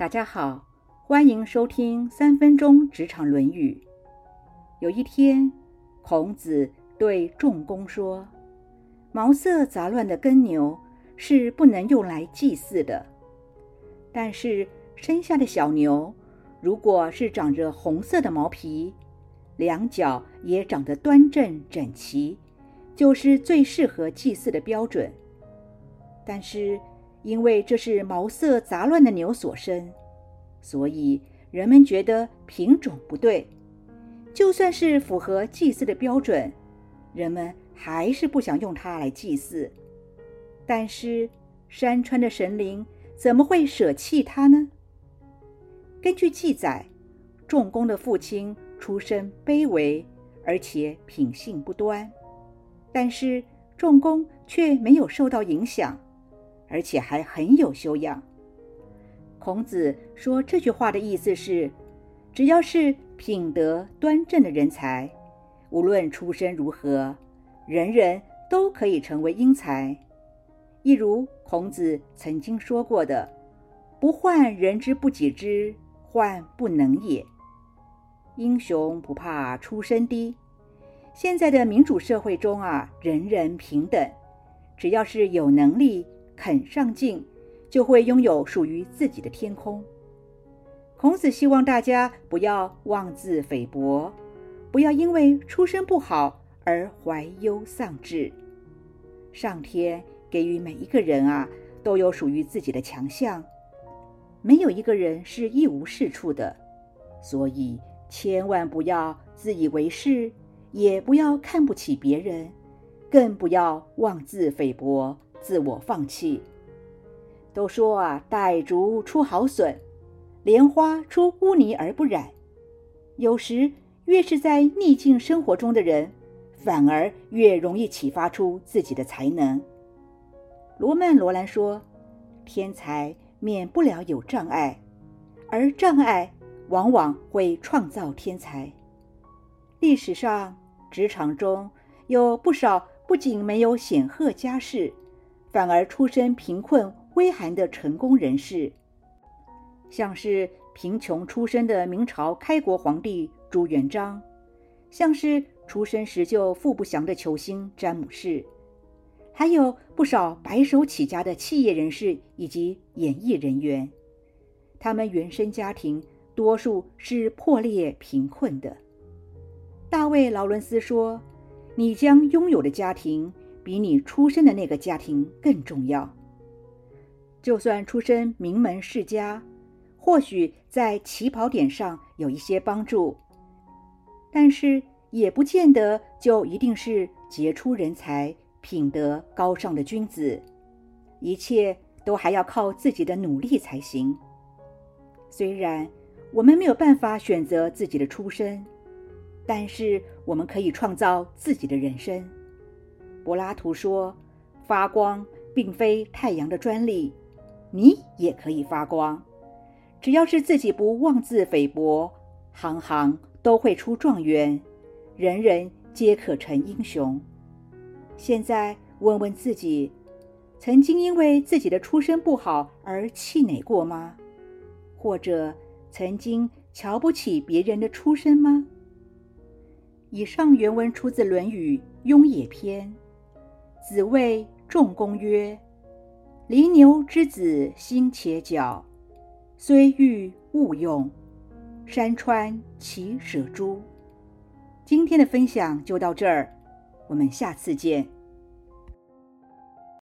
大家好，欢迎收听三分钟职场《论语》。有一天，孔子对仲弓说：“毛色杂乱的耕牛是不能用来祭祀的，但是生下的小牛，如果是长着红色的毛皮，两脚也长得端正整齐，就是最适合祭祀的标准。但是，因为这是毛色杂乱的牛所生，所以人们觉得品种不对。就算是符合祭祀的标准，人们还是不想用它来祭祀。但是山川的神灵怎么会舍弃它呢？根据记载，仲弓的父亲出身卑微，而且品性不端，但是仲弓却没有受到影响。而且还很有修养。孔子说这句话的意思是，只要是品德端正的人才，无论出身如何，人人都可以成为英才。一如孔子曾经说过的：“不患人之不己知，患不能也。”英雄不怕出身低。现在的民主社会中啊，人人平等，只要是有能力。肯上进，就会拥有属于自己的天空。孔子希望大家不要妄自菲薄，不要因为出身不好而怀忧丧志。上天给予每一个人啊，都有属于自己的强项，没有一个人是一无是处的。所以千万不要自以为是，也不要看不起别人，更不要妄自菲薄。自我放弃，都说啊，傣竹出好笋，莲花出污泥而不染。有时越是在逆境生活中的人，反而越容易启发出自己的才能。罗曼·罗兰说：“天才免不了有障碍，而障碍往往会创造天才。”历史上，职场中有不少不仅没有显赫家世。反而出身贫困微寒的成功人士，像是贫穷出身的明朝开国皇帝朱元璋，像是出身时就富不祥的球星詹姆士，还有不少白手起家的企业人士以及演艺人员，他们原生家庭多数是破裂贫困的。大卫·劳伦斯说：“你将拥有的家庭。”比你出生的那个家庭更重要。就算出身名门世家，或许在起跑点上有一些帮助，但是也不见得就一定是杰出人才、品德高尚的君子。一切都还要靠自己的努力才行。虽然我们没有办法选择自己的出身，但是我们可以创造自己的人生。柏拉图说：“发光并非太阳的专利，你也可以发光。只要是自己不妄自菲薄，行行都会出状元，人人皆可成英雄。”现在问问自己，曾经因为自己的出身不好而气馁过吗？或者曾经瞧不起别人的出身吗？以上原文出自《论语·雍也篇》。子谓仲弓曰：“犁牛之子心且狡，虽欲勿用，山川其舍诸？”今天的分享就到这儿，我们下次见。